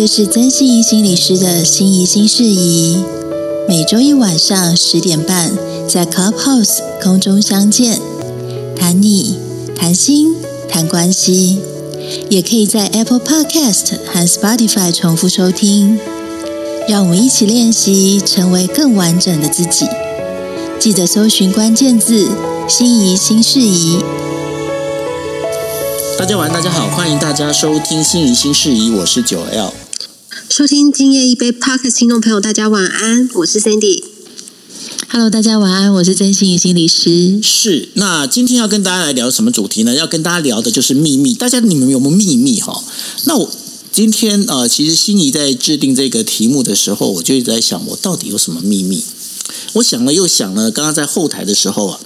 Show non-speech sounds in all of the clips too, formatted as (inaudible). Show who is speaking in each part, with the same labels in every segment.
Speaker 1: 这是曾心怡心理师的心怡心事宜，每周一晚上十点半在 Clubhouse 空中相见，谈你谈心谈关系，也可以在 Apple Podcast 和 Spotify 重复收听。让我们一起练习，成为更完整的自己。记得搜寻关键字“心仪新事宜”。
Speaker 2: 大家晚，大家好，欢迎大家收听《心仪新事宜》，我是九 L。
Speaker 3: 收听今夜一杯 Park 的听众朋友，大家晚安，我是 Cindy。
Speaker 1: Hello，大家晚安，我是真心怡心理师。
Speaker 2: 是，那今天要跟大家来聊什么主题呢？要跟大家聊的就是秘密。大家你们有没有秘密哈？那我今天呃，其实心仪在制定这个题目的时候，我就一直在想，我到底有什么秘密？我想了又想了，刚刚在后台的时候啊，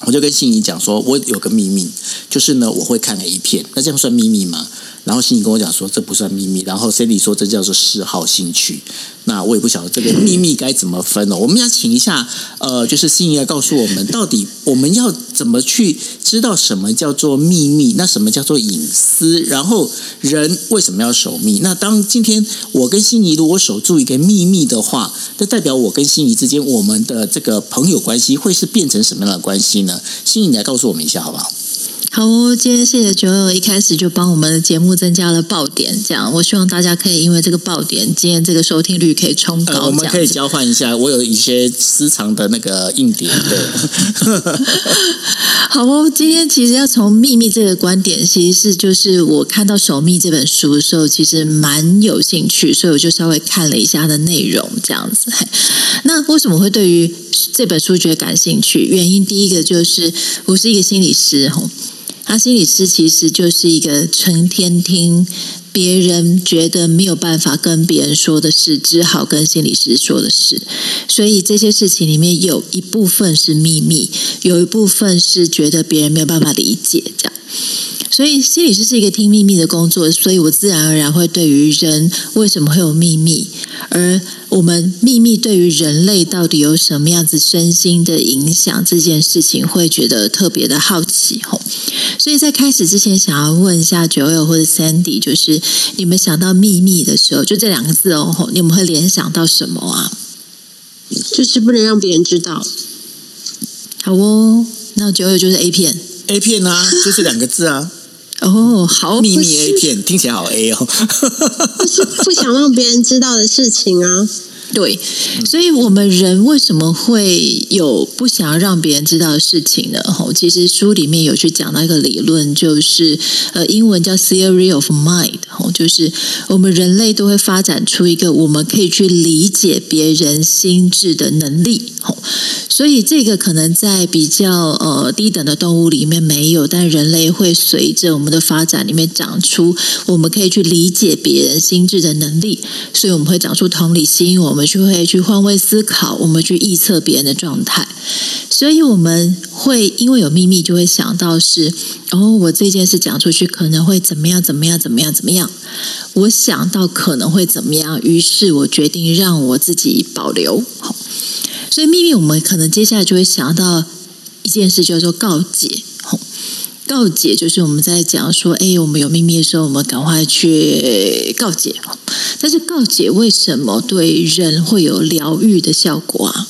Speaker 2: 我就跟心仪讲说，我有个秘密，就是呢，我会看 A 片。那这样算秘密吗？然后心仪跟我讲说，这不算秘密。然后 Cindy 说，这叫做嗜好兴趣。那我也不晓得这个秘密该怎么分哦。我们要请一下，呃，就是心仪来告诉我们，到底我们要怎么去知道什么叫做秘密，那什么叫做隐私？然后人为什么要守密？那当今天我跟心仪如果守住一个秘密的话，这代表我跟心仪之间我们的这个朋友关系会是变成什么样的关系呢？心仪来告诉我们一下好不好？
Speaker 1: 好哦，今天谢谢九友一开始就帮我们的节目增加了爆点，这样我希望大家可以因为这个爆点，今天这个收听率可以冲高。
Speaker 2: 我们可以交换一下，我有一些私藏的那个硬碟。对，(laughs) (laughs)
Speaker 1: 好哦，今天其实要从秘密这个观点，其实是就是我看到《守密》这本书的时候，其实蛮有兴趣，所以我就稍微看了一下它的内容，这样子。(laughs) 那为什么会对于这本书觉得感兴趣？原因第一个就是我是一个心理师，吼。阿心理师其实就是一个成天听别人觉得没有办法跟别人说的事，只好跟心理师说的事。所以这些事情里面有一部分是秘密，有一部分是觉得别人没有办法理解，这样。所以心理师是一个听秘密的工作，所以我自然而然会对于人为什么会有秘密，而我们秘密对于人类到底有什么样子身心的影响这件事情，会觉得特别的好奇吼。所以在开始之前，想要问一下九友或者 Sandy，就是你们想到秘密的时候，就这两个字哦，你们会联想到什么啊？
Speaker 3: 就是不能让别人知道。
Speaker 1: 好哦，那九九就是 A 片
Speaker 2: ，A 片啊，就是两个字啊。(laughs)
Speaker 1: 哦，好，
Speaker 2: 秘密 A 片听起来好 A 哦，(laughs)
Speaker 3: 是不想让别人知道的事情啊。
Speaker 1: 对，所以我们人为什么会有不想要让别人知道的事情呢？吼，其实书里面有去讲到一个理论，就是呃，英文叫 theory of mind，吼，就是我们人类都会发展出一个我们可以去理解别人心智的能力，吼，所以这个可能在比较呃低等的动物里面没有，但人类会随着我们的发展里面长出我们可以去理解别人心智的能力，所以我们会长出同理心，我们。我们就会去换位思考，我们去臆测别人的状态，所以我们会因为有秘密，就会想到是哦，我这件事讲出去可能会怎么样，怎么样，怎么样，怎么样？我想到可能会怎么样，于是我决定让我自己保留。好，所以秘密，我们可能接下来就会想到一件事，叫做告解。告解就是我们在讲说，哎，我们有秘密的时候，我们赶快去告解。但是告解为什么对人会有疗愈的效果啊？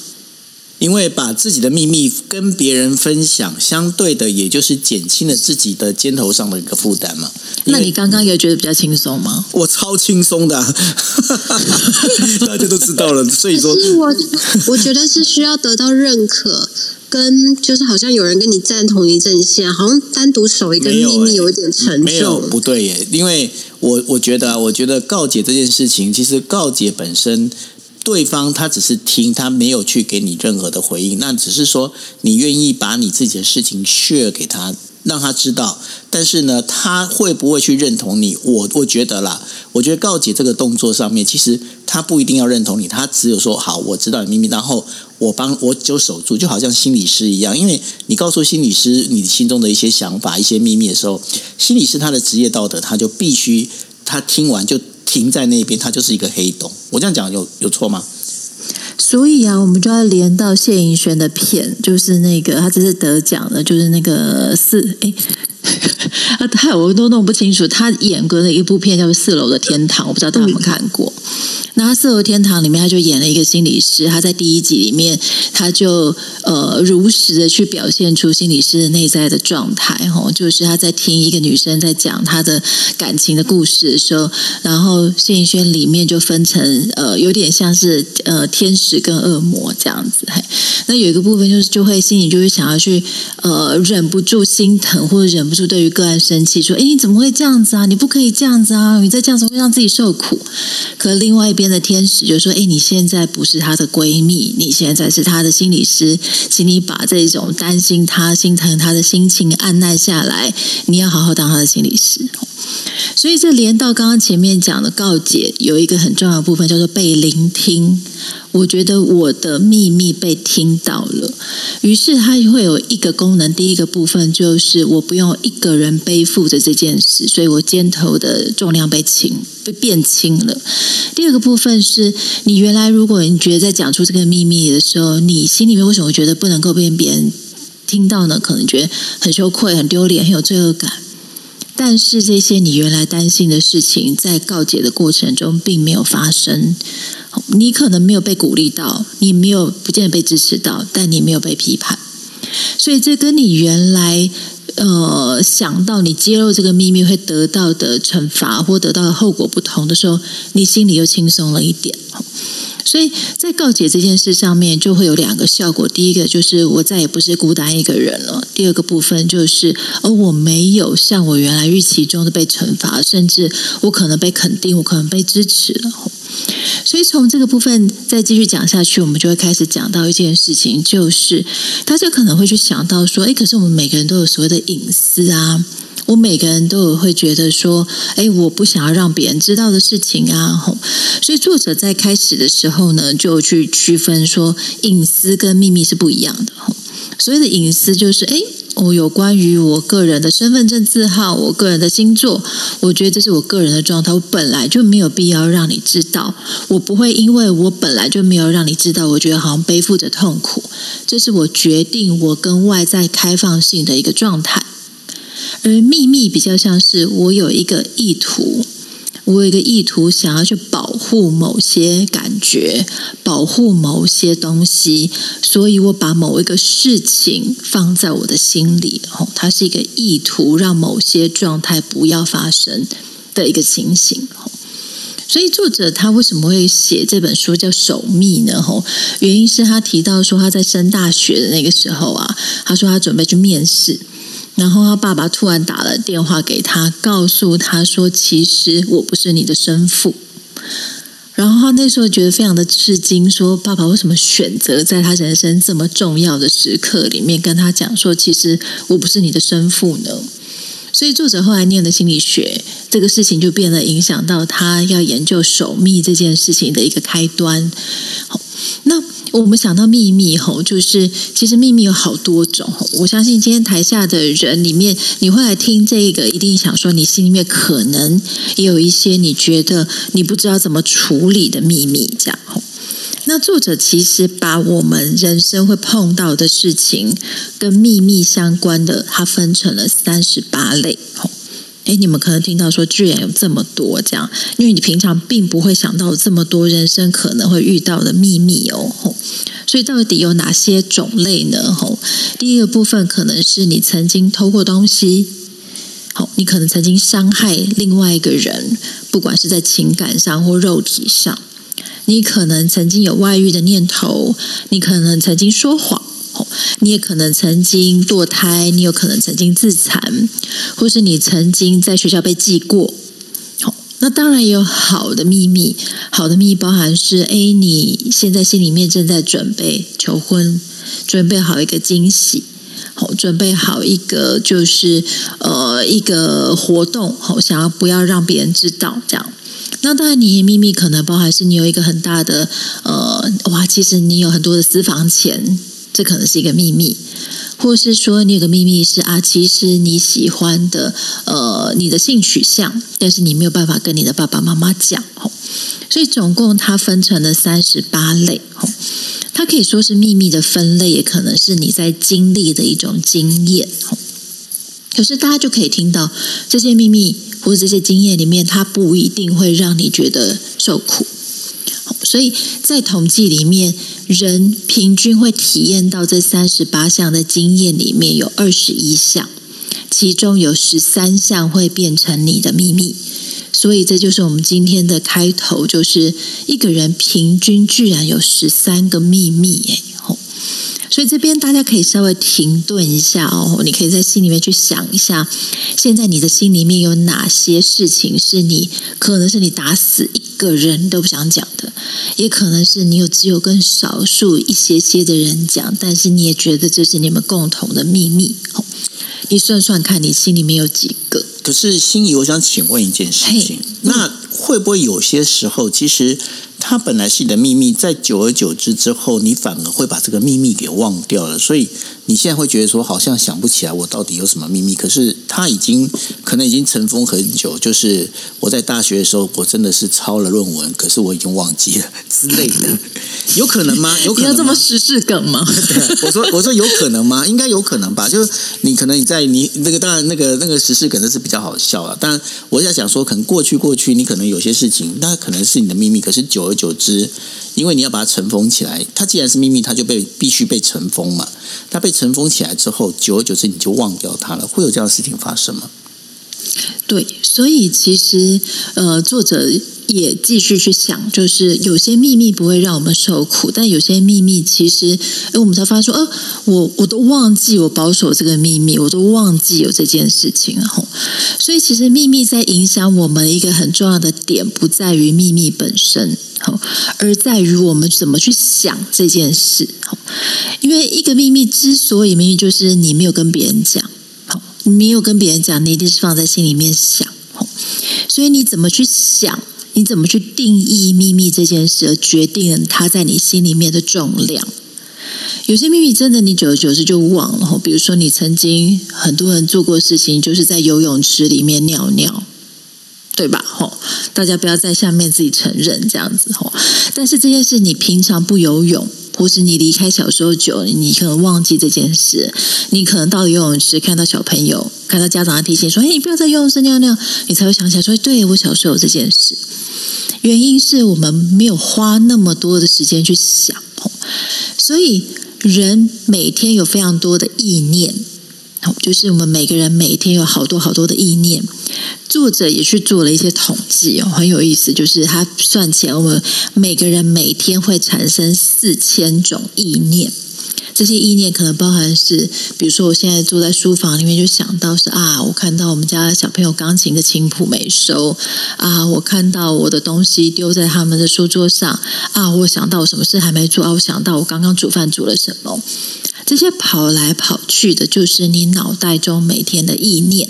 Speaker 2: 因为把自己的秘密跟别人分享，相对的也就是减轻了自己的肩头上的一个负担嘛。
Speaker 1: 那你刚刚有觉得比较轻松吗？
Speaker 2: 我超轻松的，大家都知道了。(laughs) 所以说，
Speaker 3: 我我觉得是需要得到认可。跟就是好像有人跟你站同一阵线，好像单独守一个秘密有一点沉重。
Speaker 2: 没有不对耶，因为我我觉得啊，我觉得告解这件事情，其实告解本身，对方他只是听，他没有去给你任何的回应，那只是说你愿意把你自己的事情 share 给他。让他知道，但是呢，他会不会去认同你？我我觉得啦，我觉得告解这个动作上面，其实他不一定要认同你，他只有说好，我知道你秘密，然后我帮我就守住，就好像心理师一样，因为你告诉心理师你心中的一些想法、一些秘密的时候，心理师他的职业道德，他就必须他听完就停在那边，它就是一个黑洞。我这样讲有有错吗？
Speaker 1: 所以啊，我们就要连到谢盈萱的片，就是那个他只是得奖的，就是那个四哎啊，(laughs) 他我都弄不清楚。他演过的一部片叫做《四楼的天堂》，我不知道大家有没有看过。那《四楼天堂》里面，他就演了一个心理师。他在第一集里面，他就呃如实的去表现出心理师的内在的状态。吼，就是他在听一个女生在讲她的感情的故事的时候，然后谢颖轩里面就分成呃有点像是呃天使跟恶魔这样子。嘿，那有一个部分就是就会心里就会想要去呃忍不住心疼或者忍不住就对于个案生气，说：“哎，你怎么会这样子啊？你不可以这样子啊！你再这样子会让自己受苦。”可另外一边的天使就说：“哎，你现在不是她的闺蜜，你现在是她的心理师，请你把这种担心她、心疼她的心情按耐下来，你要好好当她的心理师。”所以这连到刚刚前面讲的告解，有一个很重要的部分叫做被聆听。我觉得我的秘密被听到了，于是它会有一个功能。第一个部分就是我不用一个人背负着这件事，所以我肩头的重量被轻，被变轻了。第二个部分是你原来如果你觉得在讲出这个秘密的时候，你心里面为什么觉得不能够被别人听到呢？可能觉得很羞愧、很丢脸、很有罪恶感。但是这些你原来担心的事情，在告解的过程中并没有发生。你可能没有被鼓励到，你没有不见得被支持到，但你没有被批判，所以这跟你原来呃想到你揭露这个秘密会得到的惩罚或得到的后果不同的时候，你心里又轻松了一点。所以在告解这件事上面，就会有两个效果。第一个就是我再也不是孤单一个人了；第二个部分就是，而我没有像我原来预期中的被惩罚，甚至我可能被肯定，我可能被支持了。所以从这个部分再继续讲下去，我们就会开始讲到一件事情，就是大家可能会去想到说，哎，可是我们每个人都有所谓的隐私啊，我每个人都有会觉得说，哎，我不想要让别人知道的事情啊，吼。所以作者在开始的时候呢，就去区分说，隐私跟秘密是不一样的。所谓的隐私就是，哎。我有关于我个人的身份证字号，我个人的星座，我觉得这是我个人的状态，我本来就没有必要让你知道，我不会因为我本来就没有让你知道，我觉得好像背负着痛苦，这是我决定我跟外在开放性的一个状态，而秘密比较像是我有一个意图。我有一个意图，想要去保护某些感觉，保护某些东西，所以我把某一个事情放在我的心里。哦，它是一个意图，让某些状态不要发生的一个情形。所以作者他为什么会写这本书叫《守密》呢？吼，原因是他提到说他在升大学的那个时候啊，他说他准备去面试。然后他爸爸突然打了电话给他，告诉他说：“其实我不是你的生父。”然后他那时候觉得非常的吃惊，说：“爸爸为什么选择在他人生这么重要的时刻里面跟他讲说，其实我不是你的生父呢？”所以作者后来念的心理学这个事情，就变得影响到他要研究守密这件事情的一个开端。好，那。我们想到秘密吼，就是其实秘密有好多种。我相信今天台下的人里面，你会来听这个，一定想说你心里面可能也有一些你觉得你不知道怎么处理的秘密，这样吼。那作者其实把我们人生会碰到的事情跟秘密相关的，它分成了三十八类吼。哎，你们可能听到说，居然有这么多这样，因为你平常并不会想到这么多人生可能会遇到的秘密哦。所以到底有哪些种类呢？吼，第一个部分可能是你曾经偷过东西，好，你可能曾经伤害另外一个人，不管是在情感上或肉体上，你可能曾经有外遇的念头，你可能曾经说谎。你也可能曾经堕胎，你有可能曾经自残，或是你曾经在学校被记过。那当然也有好的秘密，好的秘密包含是：哎，你现在心里面正在准备求婚，准备好一个惊喜，好，准备好一个就是呃一个活动，好，想要不要让别人知道这样。那当然，你的秘密可能包含是你有一个很大的呃，哇，其实你有很多的私房钱。这可能是一个秘密，或是说你有个秘密是啊，其实你喜欢的呃你的性取向，但是你没有办法跟你的爸爸妈妈讲哦。所以总共它分成了三十八类哦。它可以说是秘密的分类，也可能是你在经历的一种经验哦。可是大家就可以听到这些秘密或者这些经验里面，它不一定会让你觉得受苦。所以在统计里面，人平均会体验到这三十八项的经验里面有二十一项，其中有十三项会变成你的秘密。所以这就是我们今天的开头，就是一个人平均居然有十三个秘密，哎，所以这边大家可以稍微停顿一下哦，你可以在心里面去想一下，现在你的心里面有哪些事情是你可能是你打死一个人都不想讲的，也可能是你有只有跟少数一些些的人讲，但是你也觉得这是你们共同的秘密。你算算看，你心里面有几个？
Speaker 2: 可是心仪，我想请问一件事情，那会不会有些时候，其实它本来是你的秘密，在久而久之之后，你反而会把这个秘密给忘掉了，所以。你现在会觉得说好像想不起来我到底有什么秘密，可是他已经可能已经尘封很久。就是我在大学的时候，我真的是抄了论文，可是我已经忘记了之类的，(laughs) 有可能吗？有可能
Speaker 1: 要这么时事梗吗？
Speaker 2: 我说我说有可能吗？应该有可能吧。就是你可能你在你那个当然那个那个时事梗那是比较好笑啊。当然我在想说，可能过去过去你可能有些事情，那可能是你的秘密，可是久而久之，因为你要把它尘封起来，它既然是秘密，它就被必须被尘封嘛。它被尘封起来之后，久而久之你就忘掉它了，会有这样的事情发生吗？
Speaker 1: 对，所以其实呃，作者也继续去想，就是有些秘密不会让我们受苦，但有些秘密其实，哎，我们才发现说，呃，我我都忘记我保守这个秘密，我都忘记有这件事情了。所以其实秘密在影响我们一个很重要的点，不在于秘密本身。好，而在于我们怎么去想这件事。因为一个秘密之所以秘密，就是你没有跟别人讲。好，你没有跟别人讲，你一定是放在心里面想。好，所以你怎么去想，你怎么去定义秘密这件事，而决定它在你心里面的重量。有些秘密真的，你久而久之就忘了。比如说，你曾经很多人做过事情，就是在游泳池里面尿尿。对吧？吼，大家不要在下面自己承认这样子吼。但是这件事，你平常不游泳，或是你离开小时候久了，你可能忘记这件事。你可能到了游泳池看到小朋友，看到家长的提醒说：“哎，你不要在游泳池尿尿。”你才会想起来说：“对我小时候有这件事。”原因是我们没有花那么多的时间去想。所以人每天有非常多的意念。就是我们每个人每天有好多好多的意念，作者也去做了一些统计哦，很有意思。就是他算起来，我们每个人每天会产生四千种意念。这些意念可能包含是，比如说我现在坐在书房里面，就想到是啊，我看到我们家小朋友钢琴的琴谱没收啊，我看到我的东西丢在他们的书桌上啊，我想到我什么事还没做啊，我想到我刚刚煮饭煮了什么。这些跑来跑去的，就是你脑袋中每天的意念。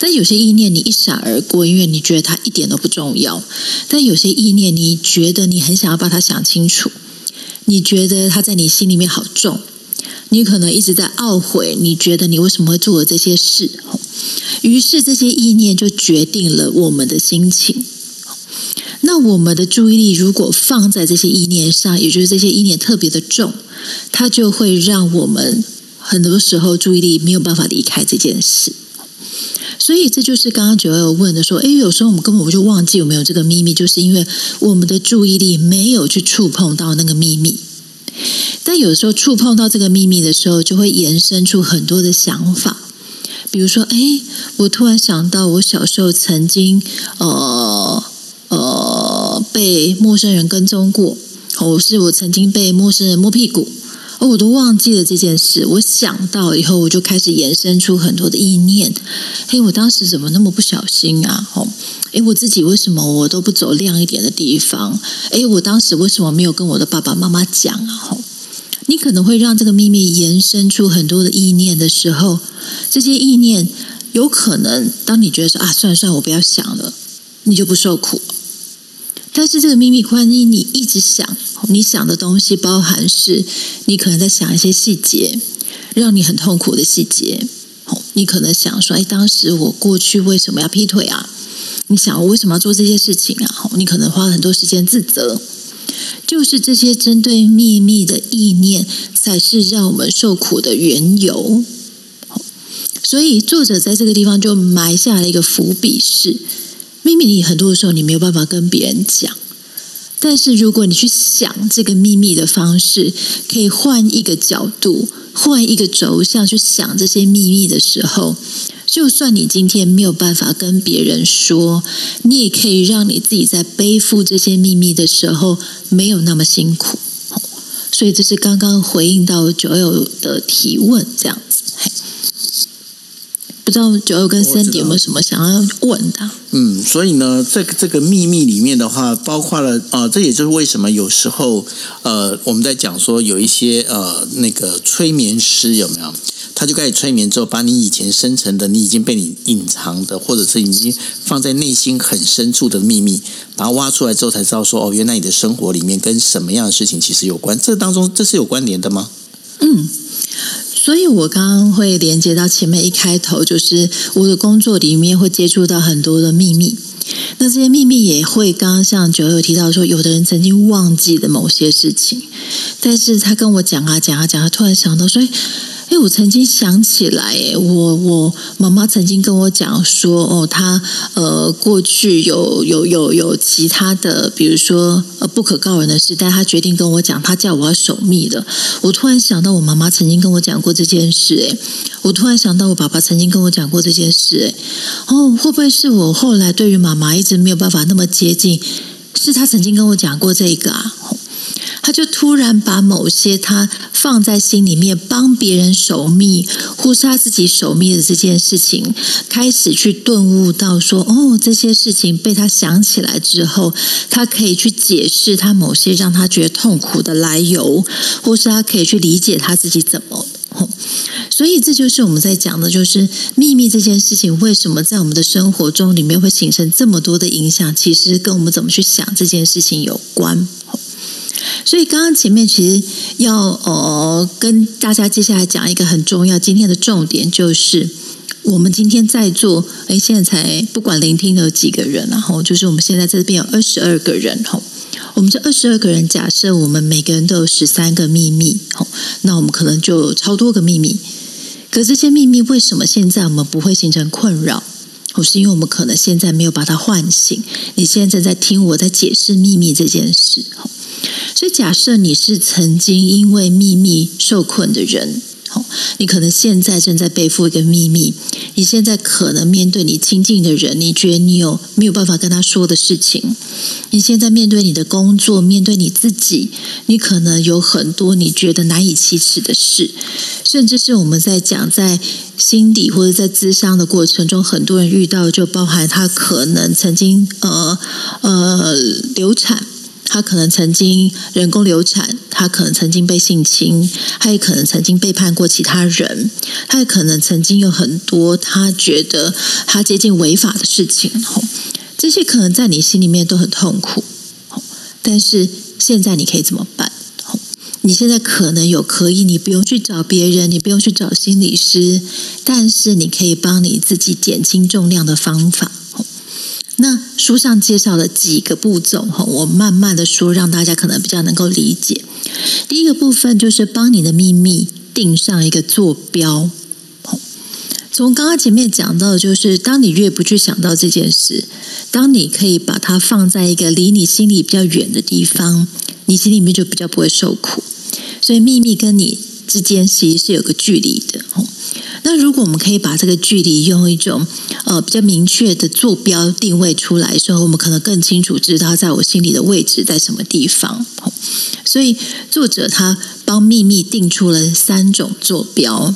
Speaker 1: 但有些意念你一闪而过，因为你觉得它一点都不重要；但有些意念，你觉得你很想要把它想清楚，你觉得它在你心里面好重，你可能一直在懊悔，你觉得你为什么会做了这些事？于是这些意念就决定了我们的心情。那我们的注意力如果放在这些意念上，也就是这些意念特别的重。它就会让我们很多时候注意力没有办法离开这件事，所以这就是刚刚九二问的说：“哎，有时候我们根本就忘记有没有这个秘密，就是因为我们的注意力没有去触碰到那个秘密。但有时候触碰到这个秘密的时候，就会延伸出很多的想法，比如说，哎，我突然想到我小时候曾经呃呃被陌生人跟踪过。”我是我曾经被陌生人摸屁股，哦，我都忘记了这件事。我想到以后，我就开始延伸出很多的意念。嘿，我当时怎么那么不小心啊？哦，哎，我自己为什么我都不走亮一点的地方？哎，我当时为什么没有跟我的爸爸妈妈讲啊？哦，你可能会让这个秘密延伸出很多的意念的时候，这些意念有可能当你觉得说啊，算了算了，我不要想了，你就不受苦。但是这个秘密关系，你一直想，你想的东西包含是，你可能在想一些细节，让你很痛苦的细节。你可能想说，哎，当时我过去为什么要劈腿啊？你想我为什么要做这些事情啊？你可能花了很多时间自责，就是这些针对秘密的意念，才是让我们受苦的缘由。所以作者在这个地方就埋下了一个伏笔：是秘密，你很多的时候你没有办法跟别人讲。但是如果你去想这个秘密的方式，可以换一个角度，换一个轴向去想这些秘密的时候，就算你今天没有办法跟别人说，你也可以让你自己在背负这些秘密的时候没有那么辛苦。所以这是刚刚回应到九友的提问，这样。不知道九友跟 Cindy 有没有什么想要问的？
Speaker 2: 嗯，所以呢，这个这个秘密里面的话，包括了啊，这也就是为什么有时候呃，我们在讲说有一些呃那个催眠师有没有，他就开始催眠之后，把你以前生成的、你已经被你隐藏的，或者是已经放在内心很深处的秘密，把它挖出来之后，才知道说哦，原来你的生活里面跟什么样的事情其实有关。这当中这是有关联的吗？
Speaker 1: 嗯。所以，我刚刚会连接到前面一开头，就是我的工作里面会接触到很多的秘密。那这些秘密也会，刚刚像九友提到说，有的人曾经忘记的某些事情，但是他跟我讲啊讲啊讲，啊突然想到说。哎，我曾经想起来，我我妈妈曾经跟我讲说，哦，她呃过去有有有有其他的，比如说呃不可告人的事，但她决定跟我讲，她叫我要守密的。我突然想到，我妈妈曾经跟我讲过这件事，哎，我突然想到，我爸爸曾经跟我讲过这件事，哎，哦，会不会是我后来对于妈妈一直没有办法那么接近，是他曾经跟我讲过这个啊？他就突然把某些他放在心里面帮别人守密，或是他自己守密的这件事情，开始去顿悟到说：哦，这些事情被他想起来之后，他可以去解释他某些让他觉得痛苦的来由，或是他可以去理解他自己怎么。所以这就是我们在讲的，就是秘密这件事情为什么在我们的生活中里面会形成这么多的影响，其实跟我们怎么去想这件事情有关。所以刚刚前面其实要呃跟大家接下来讲一个很重要，今天的重点就是我们今天在座，哎，现在才不管聆听了几个人，然后就是我们现在这边有二十二个人，吼，我们这二十二个人，假设我们每个人都有十三个秘密，吼，那我们可能就有超多个秘密。可这些秘密为什么现在我们不会形成困扰？或是因为我们可能现在没有把它唤醒？你现在正在听我在解释秘密这件事，吼。所以，假设你是曾经因为秘密受困的人，好，你可能现在正在背负一个秘密。你现在可能面对你亲近的人，你觉得你有没有办法跟他说的事情？你现在面对你的工作，面对你自己，你可能有很多你觉得难以启齿的事，甚至是我们在讲在心底或者在咨商的过程中，很多人遇到就包含他可能曾经呃呃流产。他可能曾经人工流产，他可能曾经被性侵，他也可能曾经背叛过其他人，他也可能曾经有很多他觉得他接近违法的事情。这些可能在你心里面都很痛苦。但是现在你可以怎么办？你现在可能有可以，你不用去找别人，你不用去找心理师，但是你可以帮你自己减轻重量的方法。书上介绍了几个步骤哈，我慢慢的说，让大家可能比较能够理解。第一个部分就是帮你的秘密定上一个坐标。从刚刚前面讲到，就是当你越不去想到这件事，当你可以把它放在一个离你心里比较远的地方，你心里面就比较不会受苦。所以秘密跟你之间其实是有个距离的。那如果我们可以把这个距离用一种呃比较明确的坐标定位出来，时候我们可能更清楚知道在我心里的位置在什么地方。所以作者他帮秘密定出了三种坐标，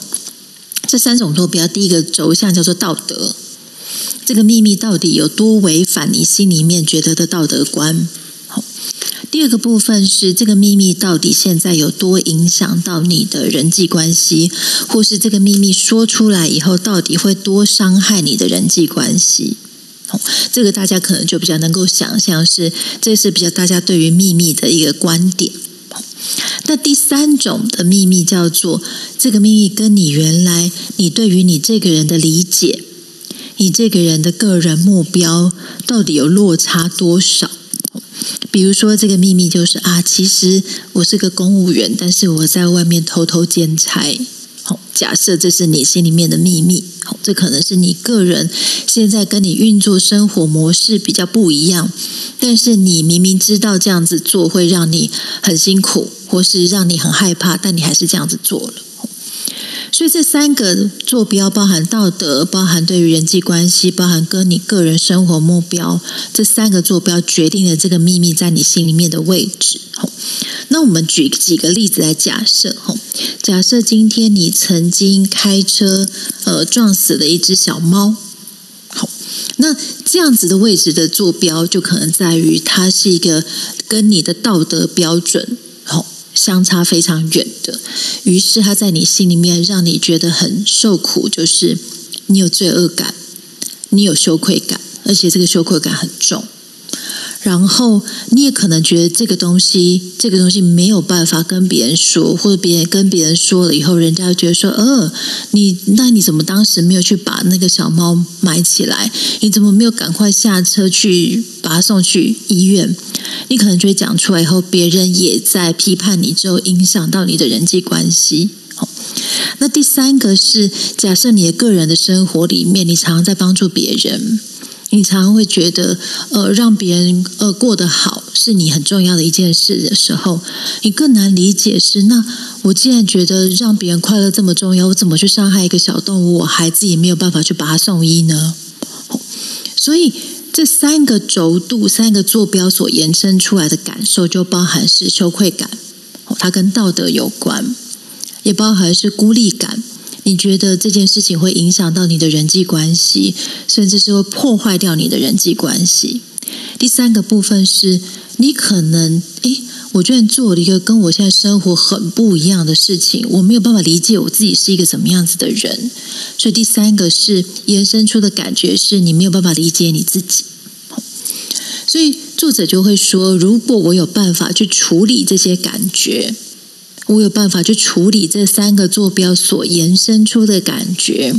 Speaker 1: 这三种坐标，第一个轴向叫做道德，这个秘密到底有多违反你心里面觉得的道德观？第二个部分是这个秘密到底现在有多影响到你的人际关系，或是这个秘密说出来以后到底会多伤害你的人际关系？这个大家可能就比较能够想象，是这是比较大家对于秘密的一个观点。那第三种的秘密叫做这个秘密跟你原来你对于你这个人的理解，你这个人的个人目标到底有落差多少？比如说，这个秘密就是啊，其实我是个公务员，但是我在外面偷偷兼差。好，假设这是你心里面的秘密。这可能是你个人现在跟你运作生活模式比较不一样，但是你明明知道这样子做会让你很辛苦，或是让你很害怕，但你还是这样子做了。所以这三个坐标包含道德，包含对于人际关系，包含跟你个人生活目标，这三个坐标决定了这个秘密在你心里面的位置。那我们举几个例子来假设，吼，假设今天你曾经开车呃撞死了一只小猫，好，那这样子的位置的坐标就可能在于它是一个跟你的道德标准，相差非常远的，于是他在你心里面让你觉得很受苦，就是你有罪恶感，你有羞愧感，而且这个羞愧感很重。然后你也可能觉得这个东西，这个东西没有办法跟别人说，或者别人跟别人说了以后，人家觉得说，呃，你那你怎么当时没有去把那个小猫埋起来？你怎么没有赶快下车去把它送去医院？你可能就会讲出来以后，别人也在批判你，之后影响到你的人际关系。好，那第三个是假设你的个人的生活里面，你常常在帮助别人。你常常会觉得，呃，让别人呃过得好是你很重要的一件事的时候，你更难理解是那我既然觉得让别人快乐这么重要，我怎么去伤害一个小动物，我孩子也没有办法去把它送医呢？所以这三个轴度、三个坐标所延伸出来的感受，就包含是羞愧感，它跟道德有关，也包含是孤立感。你觉得这件事情会影响到你的人际关系，甚至是会破坏掉你的人际关系。第三个部分是你可能，诶，我居然做了一个跟我现在生活很不一样的事情，我没有办法理解我自己是一个怎么样子的人。所以第三个是延伸出的感觉是你没有办法理解你自己。所以作者就会说，如果我有办法去处理这些感觉。我有办法去处理这三个坐标所延伸出的感觉，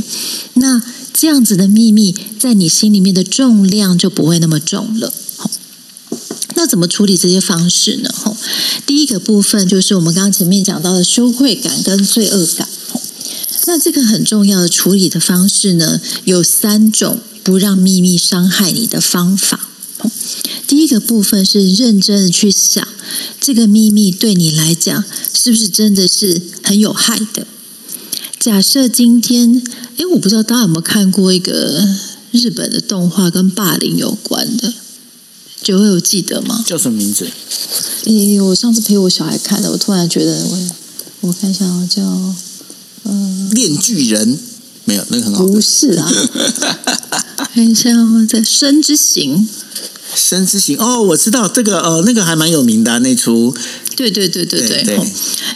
Speaker 1: 那这样子的秘密在你心里面的重量就不会那么重了。那怎么处理这些方式呢？哈，第一个部分就是我们刚刚前面讲到的羞愧感跟罪恶感。那这个很重要的处理的方式呢，有三种不让秘密伤害你的方法。第一个部分是认真的去想，这个秘密对你来讲是不是真的是很有害的？假设今天，哎，我不知道大家有没有看过一个日本的动画跟霸凌有关的，九位有记得吗？
Speaker 2: 叫什么名字？
Speaker 1: 诶，我上次陪我小孩看的，我突然觉得，我我看一下，叫
Speaker 2: 嗯，炼巨人没有那个很好，
Speaker 1: 不是啊，(laughs) 看一下在生之行。
Speaker 2: 生之行哦，我知道这个呃，那个还蛮有名的那出。
Speaker 1: 对对对对对，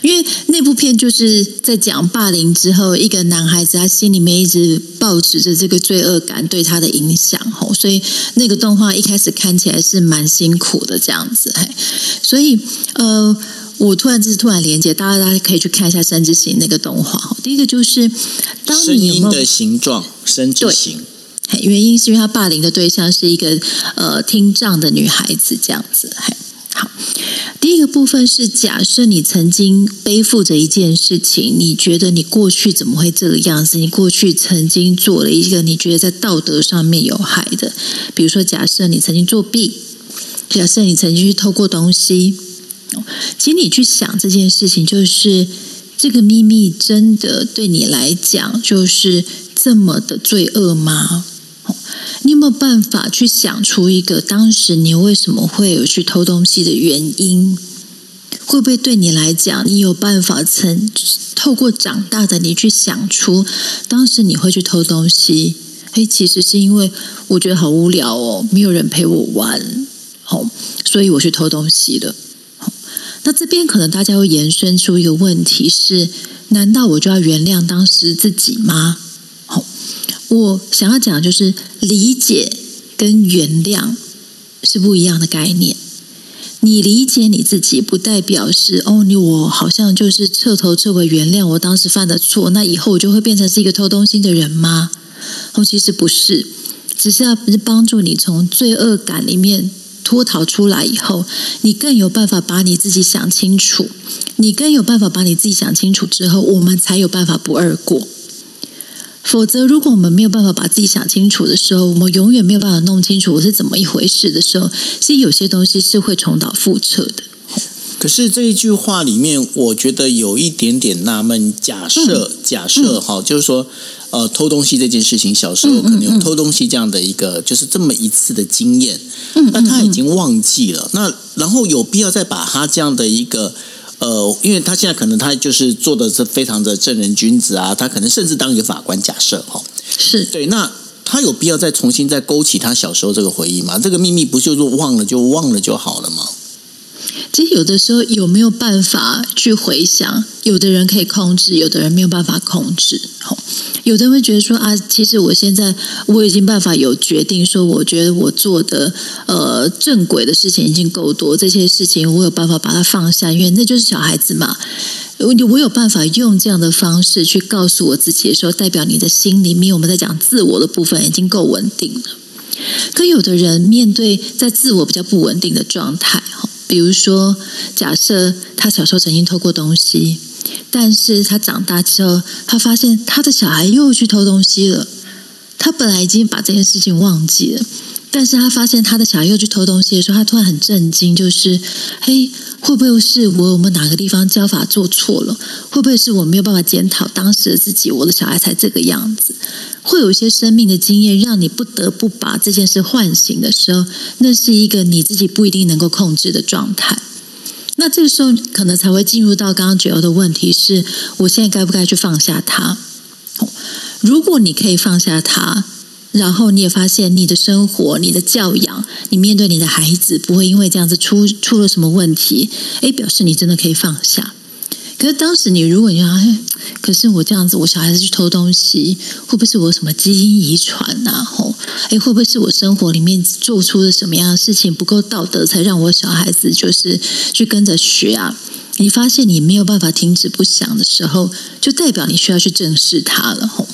Speaker 1: 因为那部片就是在讲霸凌之后，一个男孩子他心里面一直抱持着这个罪恶感对他的影响吼，所以那个动画一开始看起来是蛮辛苦的这样子嘿，所以呃，我突然就是突然连接，大家大家可以去看一下《生之行》那个动画第一个就是当你有
Speaker 2: 没有的形状，生之行。
Speaker 1: 原因是因为他霸凌的对象是一个呃听障的女孩子，这样子。好，第一个部分是假设你曾经背负着一件事情，你觉得你过去怎么会这个样子？你过去曾经做了一个你觉得在道德上面有害的，比如说假设你曾经作弊，假设你曾经去偷过东西，请你去想这件事情，就是这个秘密真的对你来讲就是这么的罪恶吗？(laughs) 你有没有办法去想出一个当时你为什么会有去偷东西的原因？会不会对你来讲，你有办法曾透过长大的你去想出当时你会去偷东西？嘿，其实是因为我觉得好无聊哦，没有人陪我玩，好，所以我去偷东西了。那这边可能大家会延伸出一个问题是：难道我就要原谅当时自己吗？我想要讲就是理解跟原谅是不一样的概念。你理解你自己，不代表是哦，你我好像就是彻头彻尾原谅我当时犯的错，那以后我就会变成是一个偷东西的人吗？哦，其实不是，只是要是帮助你从罪恶感里面脱逃出来以后，你更有办法把你自己想清楚，你更有办法把你自己想清楚之后，我们才有办法不二过。否则，如果我们没有办法把自己想清楚的时候，我们永远没有办法弄清楚我是怎么一回事的时候，其实有些东西是会重蹈覆辙的。
Speaker 2: 可是这一句话里面，我觉得有一点点纳闷。假设，假设哈，就是说，呃，偷东西这件事情，小时候可能有偷东西这样的一个，就是这么一次的经验。那他已经忘记了。那然后有必要再把他这样的一个，呃，因为他现在可能他就是做的是非常的正人君子啊，他可能甚至当一个法官。假设哈，
Speaker 1: 是
Speaker 2: 对。那他有必要再重新再勾起他小时候这个回忆吗？这个秘密不就是忘了就忘了就好了吗？
Speaker 1: 其实有的时候有没有办法去回想？有的人可以控制，有的人没有办法控制。吼，有的人会觉得说啊，其实我现在我已经办法有决定，说我觉得我做的呃正轨的事情已经够多，这些事情我有办法把它放下，因为那就是小孩子嘛。我我有办法用这样的方式去告诉我自己，说代表你的心里面，我们在讲自我的部分已经够稳定了。可有的人面对在自我比较不稳定的状态，比如说，假设他小时候曾经偷过东西，但是他长大之后，他发现他的小孩又去偷东西了。他本来已经把这件事情忘记了，但是他发现他的小孩又去偷东西的时候，他突然很震惊，就是，嘿，会不会是我我们哪个地方教法做错了？会不会是我没有办法检讨当时的自己，我的小孩才这个样子？会有一些生命的经验，让你不得不把这件事唤醒的时候，那是一个你自己不一定能够控制的状态。那这个时候，可能才会进入到刚刚九欧的问题：是我现在该不该去放下他？如果你可以放下他，然后你也发现你的生活、你的教养、你面对你的孩子不会因为这样子出出了什么问题，诶，表示你真的可以放下。可是当时你如果你要，可是我这样子，我小孩子去偷东西，会不会是我什么基因遗传呐？吼，哎，会不会是我生活里面做出了什么样的事情不够道德，才让我小孩子就是去跟着学啊？你发现你没有办法停止不想的时候，就代表你需要去正视它了，吼。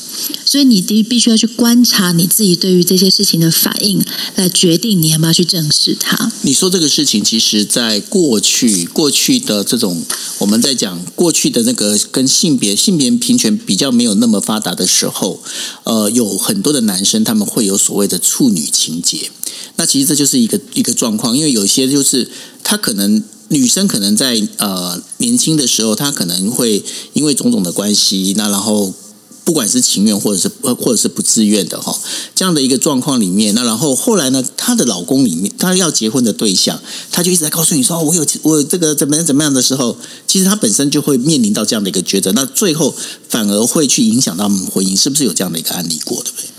Speaker 1: 所以你第必须要去观察你自己对于这些事情的反应，来决定你要不要去正视它。
Speaker 2: 你说这个事情，其实在过去过去的这种我们在讲过去的那个跟性别性别平权比较没有那么发达的时候，呃，有很多的男生他们会有所谓的处女情节。那其实这就是一个一个状况，因为有些就是他可能女生可能在呃年轻的时候，她可能会因为种种的关系，那然后。不管是情愿或者是呃或者是不自愿的哈，这样的一个状况里面，那然后后来呢，她的老公里面，她要结婚的对象，她就一直在告诉你说，我有我这个怎么样怎么样的时候，其实她本身就会面临到这样的一个抉择，那最后反而会去影响到婚姻，是不是有这样的一个案例过，对不对？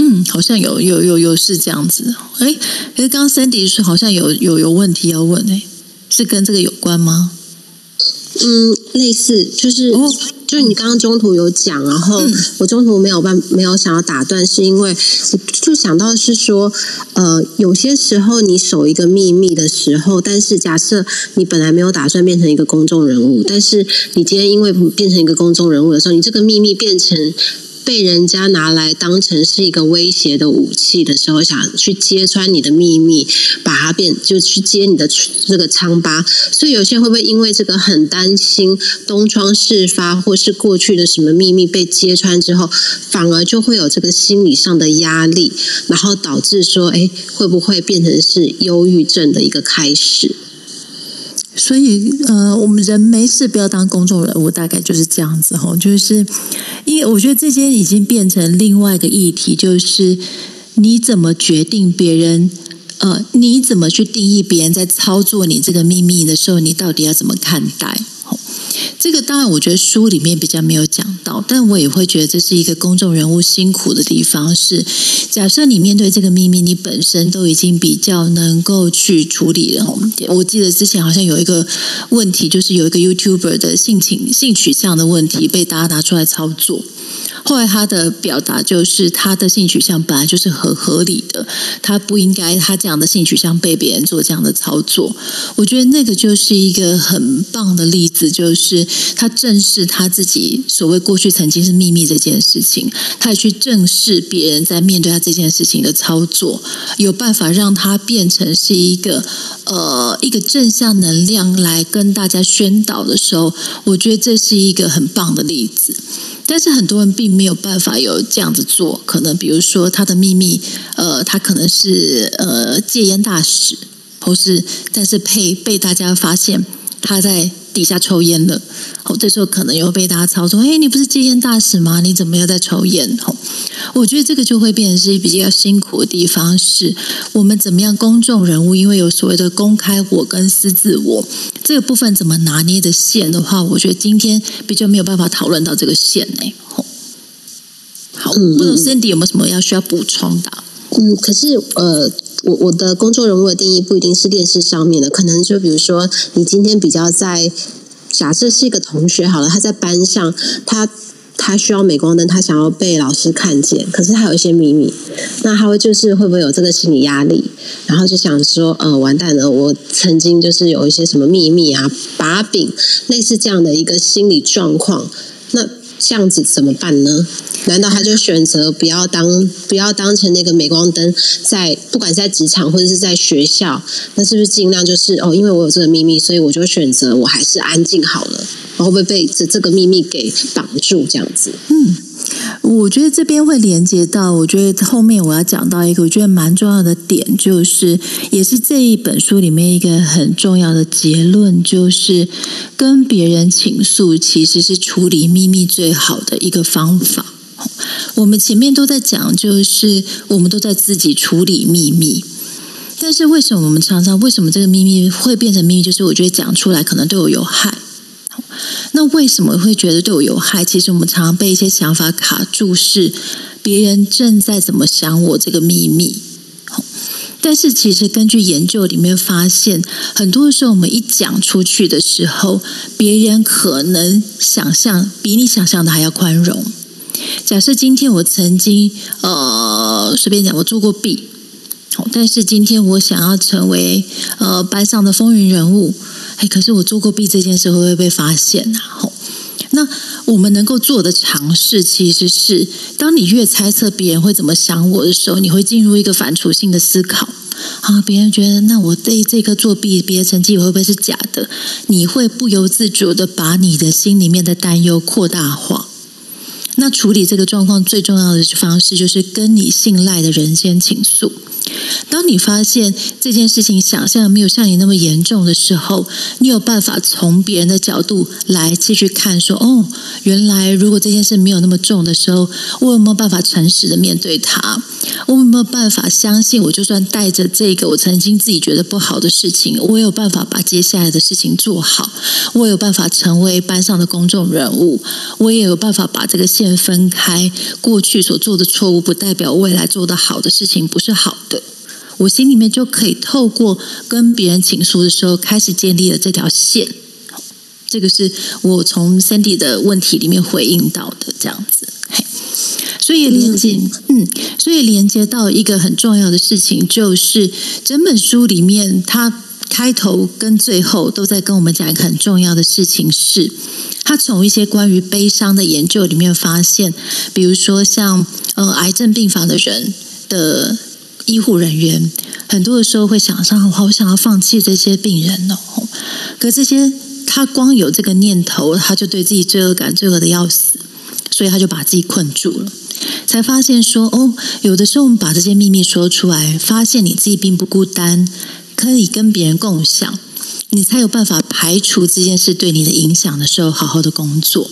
Speaker 1: 嗯，好像有有有有是这样子。哎，可是刚刚 Sandy 说好像有有有问题要问，哎，是跟这个有关吗？
Speaker 3: 嗯，类似就是。就是你刚刚中途有讲，然后我中途没有办没有想要打断，是因为我就想到是说，呃，有些时候你守一个秘密的时候，但是假设你本来没有打算变成一个公众人物，但是你今天因为变成一个公众人物的时候，你这个秘密变成。被人家拿来当成是一个威胁的武器的时候，想去揭穿你的秘密，把它变就去揭你的这个疮疤。所以有些人会不会因为这个很担心东窗事发，或是过去的什么秘密被揭穿之后，反而就会有这个心理上的压力，然后导致说，哎，会不会变成是忧郁症的一个开始？
Speaker 1: 所以，呃，我们人没事不要当公众人物，大概就是这样子吼。就是因为我觉得这些已经变成另外一个议题，就是你怎么决定别人，呃，你怎么去定义别人在操作你这个秘密的时候，你到底要怎么看待？这个当然，我觉得书里面比较没有讲到，但我也会觉得这是一个公众人物辛苦的地方。是假设你面对这个秘密，你本身都已经比较能够去处理了。我记得之前好像有一个问题，就是有一个 YouTuber 的性情、性取向的问题被大家拿出来操作。后来他的表达就是他的性取向本来就是很合理的，他不应该他这样的性取向被别人做这样的操作。我觉得那个就是一个很棒的例子，就是他正视他自己所谓过去曾经是秘密这件事情，他也去正视别人在面对他这件事情的操作，有办法让他变成是一个呃一个正向能量来跟大家宣导的时候，我觉得这是一个很棒的例子。但是很多人并没有办法有这样子做，可能比如说他的秘密，呃，他可能是呃戒烟大使，或是但是被被大家发现他在底下抽烟了，哦，这时候可能又被大家操纵，哎，你不是戒烟大使吗？你怎么又在抽烟？哦，我觉得这个就会变成是比较辛苦的地方，是我们怎么样公众人物，因为有所谓的公开我跟私自我这个部分怎么拿捏的线的话，我觉得今天比较没有办法讨论到这个线呢。哦好，不知道 Cindy 有没有什么要需要补充的？
Speaker 3: 嗯，可是呃，我我的公众人物的定义不一定是电视上面的，可能就比如说你今天比较在假设是一个同学好了，他在班上他。他需要镁光灯，他想要被老师看见，可是他有一些秘密，那他会就是会不会有这个心理压力，然后就想说，呃，完蛋了，我曾经就是有一些什么秘密啊、把柄，类似这样的一个心理状况，那这样子怎么办呢？难道他就选择不要当不要当成那个镁光灯，在不管在职场或者是在学校，那是不是尽量就是哦，因为我有这个秘密，所以我就选择我还是安静好了。我会不会被这这个秘密给绑住？这样子，
Speaker 1: 嗯，我觉得这边会连接到，我觉得后面我要讲到一个我觉得蛮重要的点，就是也是这一本书里面一个很重要的结论，就是跟别人倾诉其实是处理秘密最好的一个方法。我们前面都在讲，就是我们都在自己处理秘密，但是为什么我们常常为什么这个秘密会变成秘密？就是我觉得讲出来可能对我有害。那为什么会觉得对我有害？其实我们常常被一些想法卡住，是别人正在怎么想我这个秘密。但是其实根据研究里面发现，很多时候我们一讲出去的时候，别人可能想象比你想象的还要宽容。假设今天我曾经呃随便讲我做过弊，但是今天我想要成为呃班上的风云人物。哎，可是我做过弊这件事会不会被发现呢？吼，那我们能够做的尝试，其实是当你越猜测别人会怎么想我的时候，你会进入一个反刍性的思考。啊，别人觉得那我对这个作弊，别的成绩会不会是假的？你会不由自主的把你的心里面的担忧扩大化。那处理这个状况最重要的方式，就是跟你信赖的人先倾诉。当你发现这件事情想象没有像你那么严重的时候，你有办法从别人的角度来继续看，说哦，原来如果这件事没有那么重的时候，我有没有办法诚实的面对它？我有没有办法相信，我就算带着这个我曾经自己觉得不好的事情，我有办法把接下来的事情做好？我有办法成为班上的公众人物？我也有办法把这个现线分开？过去所做的错误，不代表未来做的好的事情不是好的。我心里面就可以透过跟别人倾诉的时候，开始建立了这条线。这个是我从 Sandy 的问题里面回应到的，这样子。嘿，所以连接，嗯，所以连接到一个很重要的事情，就是整本书里面，它开头跟最后都在跟我们讲一个很重要的事情，是他从一些关于悲伤的研究里面发现，比如说像呃癌症病房的人的。医护人员很多的时候会想上，我好想要放弃这些病人哦。可这些他光有这个念头，他就对自己罪恶感罪恶的要死，所以他就把自己困住了。才发现说，哦，有的时候我们把这些秘密说出来，发现你自己并不孤单，可以跟别人共享，你才有办法排除这件事对你的影响的时候，好好的工作。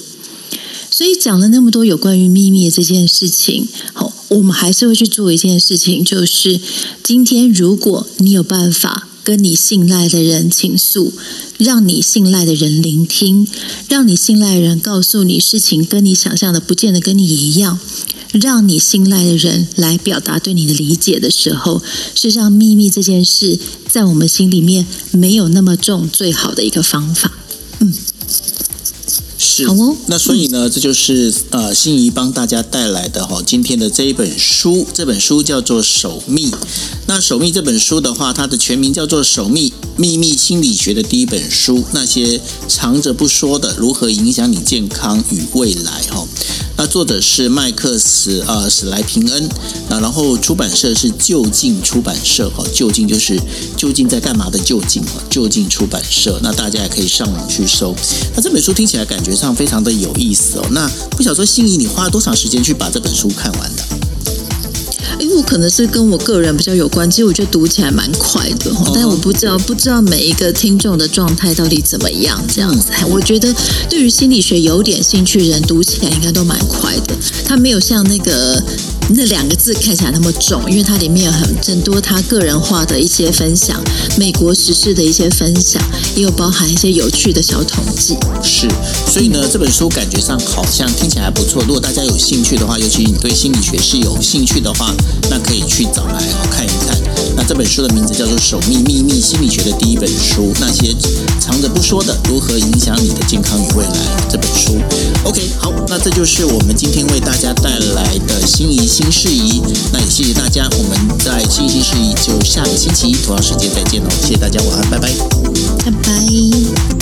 Speaker 1: 所以讲了那么多有关于秘密这件事情，好，我们还是会去做一件事情，就是今天如果你有办法跟你信赖的人倾诉，让你信赖的人聆听，让你信赖的人告诉你事情跟你想象的不见得跟你一样，让你信赖的人来表达对你的理解的时候，是让秘密这件事在我们心里面没有那么重最好的一个方法。嗯。
Speaker 2: 好哦，那所以呢，这就是呃，心仪帮大家带来的哈，今天的这一本书，这本书叫做《守密》。那《守密》这本书的话，它的全名叫做《守密秘密心理学的第一本书》，那些藏着不说的如何影响你健康与未来哈。那作者是麦克斯呃史莱平恩，那然后出版社是就近出版社哈，就近就是就近在干嘛的就近哈，就近出版社，那大家也可以上网去搜。那这本书听起来感觉上非常的有意思哦。那不晓得说心仪，你花了多长时间去把这本书看完的？
Speaker 1: 因为我可能是跟我个人比较有关，其实我觉得读起来蛮快的，但我不知道不知道每一个听众的状态到底怎么样。这样子，我觉得对于心理学有点兴趣人读起来应该都蛮快的，他没有像那个。那两个字看起来那么重，因为它里面有很很多他个人化的一些分享，美国时事的一些分享，也有包含一些有趣的小统计。
Speaker 2: 是，所以呢，这本书感觉上好像听起来还不错。如果大家有兴趣的话，尤其你对心理学是有兴趣的话，那可以去找来看一看。这本书的名字叫做《守秘秘密心理学的第一本书》，那些藏着不说的如何影响你的健康与未来这本书。OK，好，那这就是我们今天为大家带来的心仪。新事宜，那也谢谢大家。我们在新新事宜就下个星期同样时间再见喽，谢谢大家，晚安，拜拜，
Speaker 1: 拜拜。